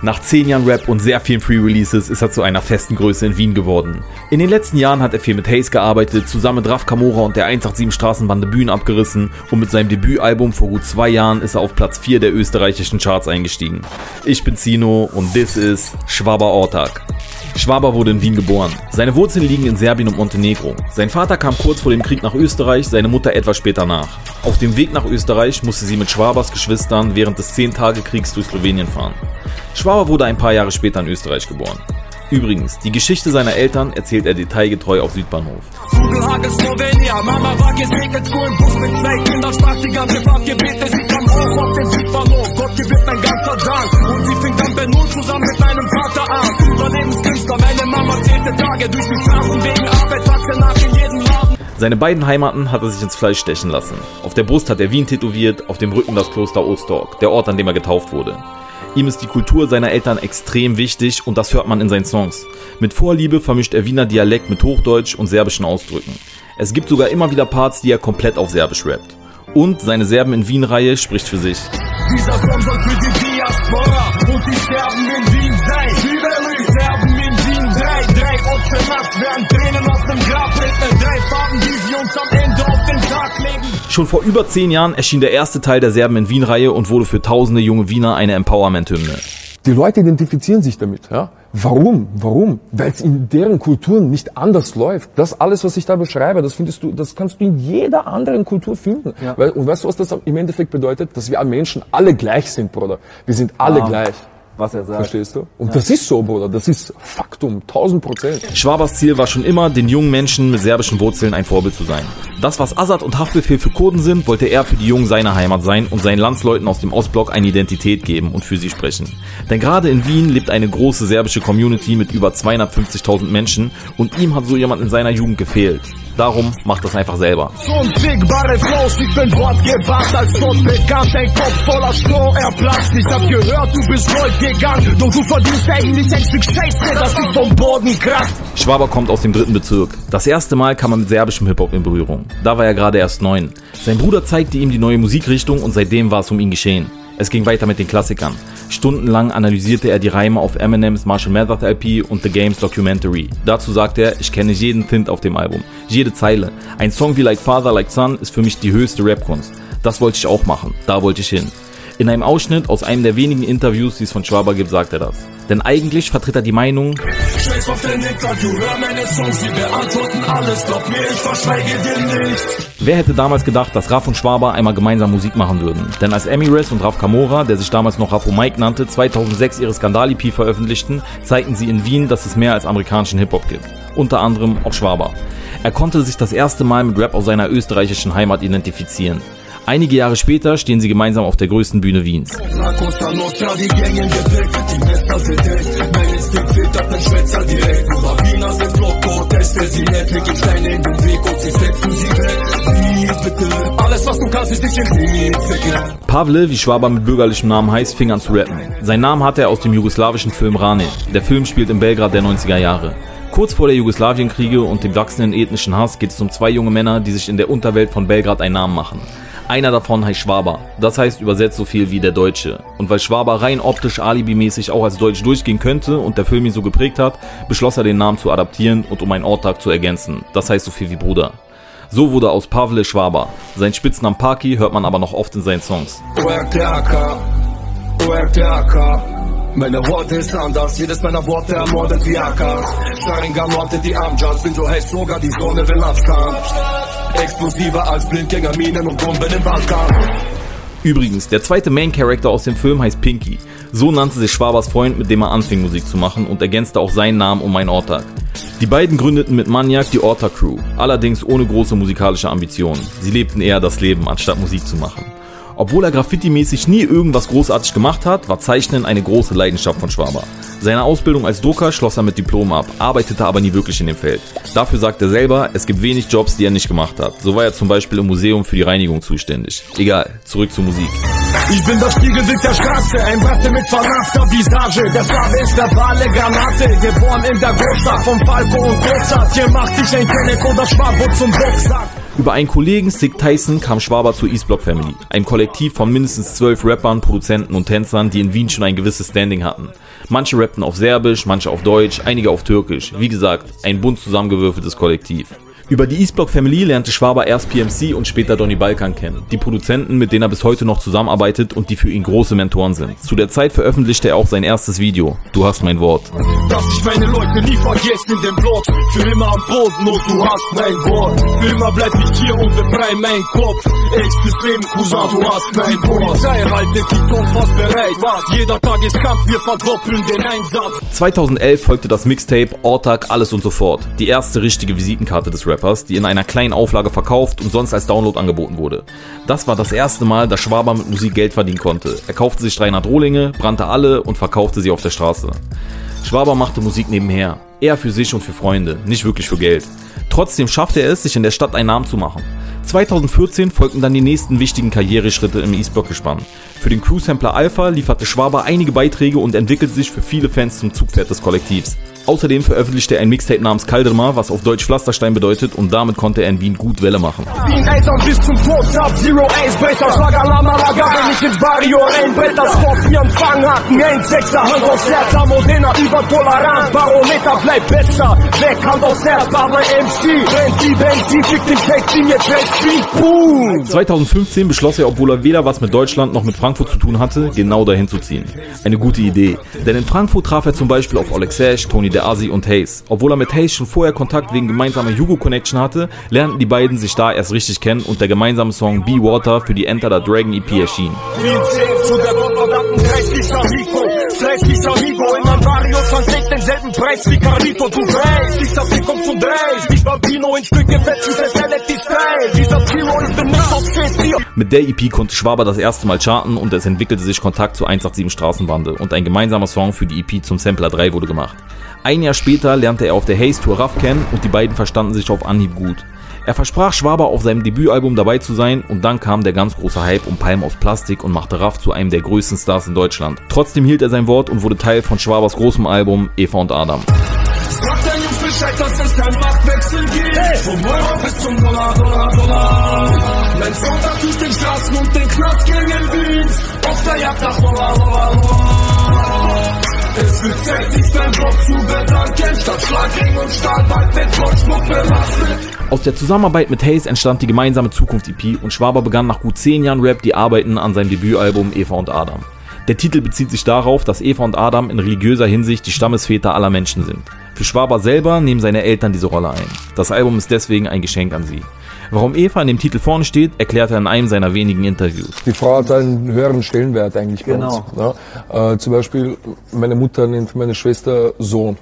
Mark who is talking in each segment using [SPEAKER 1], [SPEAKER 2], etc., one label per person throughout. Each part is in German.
[SPEAKER 1] Nach 10 Jahren Rap und sehr vielen Free Releases ist er zu einer festen Größe in Wien geworden. In den letzten Jahren hat er viel mit Haze gearbeitet, zusammen mit Raf Kamora und der 187 Straßenbande Bühnen abgerissen und mit seinem Debütalbum vor gut zwei Jahren ist er auf Platz 4 der österreichischen Charts eingestiegen. Ich bin Zino und this is Schwaber Ortag. Schwaber wurde in Wien geboren. Seine Wurzeln liegen in Serbien und Montenegro. Sein Vater kam kurz vor dem Krieg nach Österreich, seine Mutter etwas später nach. Auf dem Weg nach Österreich musste sie mit Schwabers Geschwistern während des 10-Tage-Kriegs durch Slowenien fahren. Schwaber wurde ein paar Jahre später in Österreich geboren. Übrigens, die Geschichte seiner Eltern erzählt er detailgetreu auf Südbahnhof. Seine beiden Heimaten hat er sich ins Fleisch stechen lassen. Auf der Brust hat er Wien tätowiert, auf dem Rücken das Kloster Ostorg, der Ort, an dem er getauft wurde. Ihm ist die Kultur seiner Eltern extrem wichtig und das hört man in seinen Songs. Mit Vorliebe vermischt er Wiener Dialekt mit Hochdeutsch und serbischen Ausdrücken. Es gibt sogar immer wieder Parts, die er komplett auf Serbisch rappt. Und seine Serben in Wien-Reihe spricht für sich. Dieser Song soll für die Diaspora und die Serben in Wien sein. Überall Serben drei, Opfer Nacht, während Tränen auf dem Grab regnen, drei Farben, die sie uns am Ende auf den Tag legen. Schon vor über zehn Jahren erschien der erste Teil der Serben in Wien-Reihe und wurde für tausende junge Wiener eine Empowerment-Hymne.
[SPEAKER 2] Die Leute identifizieren sich damit. Ja? Warum? Warum? Weil es in deren Kulturen nicht anders läuft. Das alles, was ich da beschreibe, das findest du, das kannst du in jeder anderen Kultur finden. Ja. und weißt du, was das im Endeffekt bedeutet? Dass wir Menschen alle gleich sind, Bruder. Wir sind alle ah. gleich
[SPEAKER 1] was er sagt.
[SPEAKER 2] Verstehst du? Und ja. das ist so, Bruder. Das ist Faktum. 1000 Prozent.
[SPEAKER 1] Schwabers Ziel war schon immer, den jungen Menschen mit serbischen Wurzeln ein Vorbild zu sein. Das, was Assad und Haftbefehl für Kurden sind, wollte er für die Jungen seiner Heimat sein und seinen Landsleuten aus dem Ostblock eine Identität geben und für sie sprechen. Denn gerade in Wien lebt eine große serbische Community mit über 250.000 Menschen und ihm hat so jemand in seiner Jugend gefehlt. Darum macht das einfach selber. Unfickbare Flows, ich bin wortgewandt als Gott bekannt, ein Kopf voller Stroh, er platzt. Ich hab gehört, du bist Gold gegangen, doch du verdienst eigentlich ein Stück Scheiße, das dich vom Boden kratzt. Schwaber kommt aus dem dritten Bezirk. Das erste Mal kam er mit serbischem Hip-Hop in Berührung. Da war er gerade erst neun. Sein Bruder zeigte ihm die neue Musikrichtung und seitdem war es um ihn geschehen. Es ging weiter mit den Klassikern. Stundenlang analysierte er die Reime auf Eminems Marshall Mathers LP und The Games Documentary. Dazu sagte er, ich kenne jeden Tint auf dem Album, jede Zeile. Ein Song wie Like Father, Like Son ist für mich die höchste Rapkunst. Das wollte ich auch machen, da wollte ich hin. In einem Ausschnitt aus einem der wenigen Interviews, die es von Schwaber gibt, sagt er das. Denn eigentlich vertritt er die Meinung. Wer hätte damals gedacht, dass Raff und Schwaber einmal gemeinsam Musik machen würden? Denn als Emiris und Raff Kamora, der sich damals noch Raffo Mike nannte, 2006 ihre Skandal-EP veröffentlichten, zeigten sie in Wien, dass es mehr als amerikanischen Hip-Hop gibt. Unter anderem auch Schwaber. Er konnte sich das erste Mal mit Rap aus seiner österreichischen Heimat identifizieren. Einige Jahre später stehen sie gemeinsam auf der größten Bühne Wiens. Pavle, wie Schwaber mit bürgerlichem Namen heißt, fing an zu rappen. Sein Namen hatte er aus dem jugoslawischen Film Rane. Der Film spielt in Belgrad der 90er Jahre. Kurz vor der Jugoslawienkriege und dem wachsenden ethnischen Hass geht es um zwei junge Männer, die sich in der Unterwelt von Belgrad einen Namen machen. Einer davon heißt Schwaber. Das heißt übersetzt so viel wie der Deutsche. Und weil Schwaber rein optisch alibimäßig auch als Deutsch durchgehen könnte und der Film ihn so geprägt hat, beschloss er den Namen zu adaptieren und um einen Orttag zu ergänzen. Das heißt so viel wie Bruder. So wurde aus Pavle Schwaber. Sein Spitznamen Paki hört man aber noch oft in seinen Songs. Meine Worte ist anders, jedes meiner Worte ermordet wie AK. Sharingan ortet die Amjas, bin so heiß, sogar die Sonne will Afghan. Explosiver als Blindgänger, Minen und Bomben im Balkan. Übrigens, der zweite Main Character aus dem Film heißt Pinky. So nannte sich Schwabers Freund, mit dem er anfing Musik zu machen und ergänzte auch seinen Namen um ein Ortag. Die beiden gründeten mit Maniac die Orta Crew, allerdings ohne große musikalische Ambitionen. Sie lebten eher das Leben, anstatt Musik zu machen. Obwohl er graffiti-mäßig nie irgendwas großartig gemacht hat, war Zeichnen eine große Leidenschaft von Schwaber. Seine Ausbildung als Drucker schloss er mit Diplom ab, arbeitete aber nie wirklich in dem Feld. Dafür sagt er selber, es gibt wenig Jobs, die er nicht gemacht hat. So war er zum Beispiel im Museum für die Reinigung zuständig. Egal, zurück zur Musik. Ich bin das Spiegelbild der Straße, ein Bratte mit verrafter Visage. Der Farbe ist der Wale Granate, geboren in der Großstadt von Falco und Mozart. Hier macht sich ein Kenneck oder Schwabo zum Boxsack. Über einen Kollegen, Sick Tyson, kam Schwaber zur East Block Family, einem Kollektiv von mindestens zwölf Rappern, Produzenten und Tänzern, die in Wien schon ein gewisses Standing hatten. Manche rappten auf Serbisch, manche auf Deutsch, einige auf Türkisch. Wie gesagt, ein bunt zusammengewürfeltes Kollektiv. Über die Eastblock Family lernte Schwaber erst PMC und später Donny Balkan kennen. Die Produzenten, mit denen er bis heute noch zusammenarbeitet und die für ihn große Mentoren sind. Zu der Zeit veröffentlichte er auch sein erstes Video. Du hast mein Wort. Dass ich meine Leute nie vergesse in dem Block. Für immer am Boden und du hast mein Wort. Für immer bleib ich hier und befrei mein Kopf. Echt fürs Leben, Cousin, du hast mein Wort. Polizei haltet die Ton fast bereit. Was? Jeder Tag ist Kampf, wir verdoppeln den Einsatz. 2011 folgte das Mixtape Ortag, alles und so fort. Die erste richtige Visitenkarte des Rap. Rappers, die in einer kleinen Auflage verkauft und sonst als Download angeboten wurde. Das war das erste Mal, dass Schwaber mit Musik Geld verdienen konnte. Er kaufte sich 300 Rohlinge, brannte alle und verkaufte sie auf der Straße. Schwaber machte Musik nebenher. Eher für sich und für Freunde, nicht wirklich für Geld. Trotzdem schaffte er es, sich in der Stadt einen Namen zu machen. 2014 folgten dann die nächsten wichtigen Karriereschritte im E-Block-Gespann. Für den Crew-Sampler Alpha lieferte Schwaber einige Beiträge und entwickelte sich für viele Fans zum Zugpferd des Kollektivs. Außerdem veröffentlichte er ein Mixtape namens Kaldrma, was auf Deutsch Pflasterstein bedeutet und damit konnte er in Wien gut Welle machen. bis zum Tod, Sub, Zero Ace, Bretter, Schlager, Lama, Lager, wenn ich ins Barrio reinbretter, Skorpion, Fanghaken, ein Sechser, Hand aufs Herz, Amodena, über Toleranz, Barometer, bleib besser, weg, Hand aufs Herz, aber MC, brennt die Benzin, fick den Fake-Team, jetzt Speed, boom! 2015 beschloss er, obwohl er weder was mit Deutschland noch mit Frankfurt zu tun hatte, genau dahin zu ziehen. Eine gute Idee, denn in Frankfurt traf er zum Beispiel auf Oleg Sash, Tony der Asi und Hayes. Obwohl er mit Hayes schon vorher Kontakt wegen gemeinsamer Jugo-Connection hatte, lernten die beiden sich da erst richtig kennen und der gemeinsame Song Be Water für die Enter the Dragon EP erschien. Mit der EP konnte Schwaber das erste Mal charten und es entwickelte sich Kontakt zur 187 Straßenbande und ein gemeinsamer Song für die EP zum Sampler 3 wurde gemacht. Ein Jahr später lernte er auf der Haze Tour Raff kennen und die beiden verstanden sich auf Anhieb gut. Er versprach Schwaber auf seinem Debütalbum dabei zu sein und dann kam der ganz große Hype um Palm aus Plastik und machte Raff zu einem der größten Stars in Deutschland. Trotzdem hielt er sein Wort und wurde Teil von Schwabers großem Album Eva und Adam. Bescheid, dass es kein Machtwechsel gibt. Hey. Vom Euro bis zum Dollar, Dollar, Dollar. Mein Sonntag durch den Straßen und den Knast gegen Beats. Auf der Jagd nach Dollar, Dollar, Dollar. Es wird Zeit, sich beim Block zu bedanken. Statt Schlagring und Stahlball mit Blockschmuck belassen. Aus der Zusammenarbeit mit Hayes entstand die gemeinsame Zukunft-EP und Schwaber begann nach gut 10 Jahren Rap die Arbeiten an seinem Debütalbum Eva und Adam. Der Titel bezieht sich darauf, dass Eva und Adam in religiöser Hinsicht die Stammesväter aller Menschen sind. Für Schwaber selber nehmen seine Eltern diese Rolle ein. Das Album ist deswegen ein Geschenk an sie. Warum Eva in dem Titel vorne steht, erklärt er in einem seiner wenigen Interviews.
[SPEAKER 2] Die Frau hat einen höheren Stellenwert eigentlich bei genau. uns. Ja? Äh, zum Beispiel, meine Mutter nennt meine Schwester Sohn.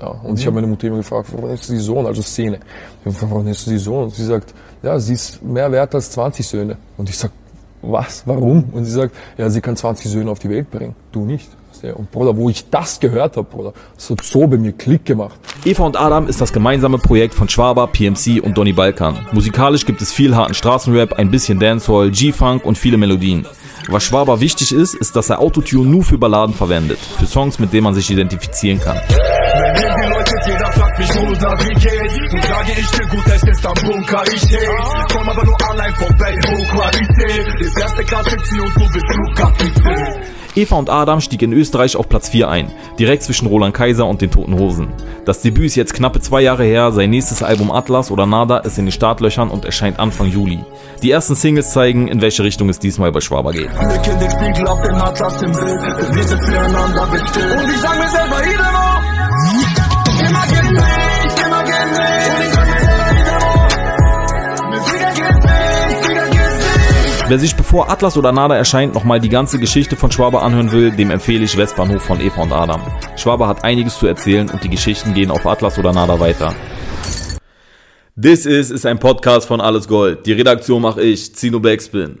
[SPEAKER 2] Ja, und mhm. ich habe meine Mutter immer gefragt, warum nennst du sie Sohn, also Szene. Warum nennst du sie Sohn? Und sie sagt, ja, sie ist mehr wert als 20 Söhne. Und ich sag, was, warum? Und sie sagt, ja, sie kann 20 Söhne auf die Welt bringen, du nicht. Und Bruder, wo ich das gehört habe, Bruder, das hat so bei mir Klick gemacht.
[SPEAKER 1] Eva und Adam ist das gemeinsame Projekt von Schwaber, PMC und Donny Balkan. Musikalisch gibt es viel harten Straßenrap, ein bisschen Dancehall, G-Funk und viele Melodien. Was Schwaber wichtig ist, ist, dass er Autotune nur für Balladen verwendet. Für Songs, mit denen man sich identifizieren kann. Jeder fragt mich, wo da wie geht Und sage ich dir gut, es ist am Bunker, ich hate Komm aber nur allein vorbei, Hochqualität Ist erste Klasse und du bist Flugkapitän Eva und Adam stieg in Österreich auf Platz 4 ein, direkt zwischen Roland Kaiser und den Toten Hosen. Das Debüt ist jetzt knappe zwei Jahre her, sein nächstes Album Atlas oder Nada ist in den Startlöchern und erscheint Anfang Juli. Die ersten Singles zeigen, in welche Richtung es diesmal bei Schwaber geht. Und Wer sich bevor Atlas oder Nada erscheint nochmal die ganze Geschichte von Schwaber anhören will, dem empfehle ich Westbahnhof von Eva und Adam. Schwaber hat einiges zu erzählen und die Geschichten gehen auf Atlas oder Nada weiter. This is ist ein Podcast von Alles Gold. Die Redaktion mache ich, Zino Backspin.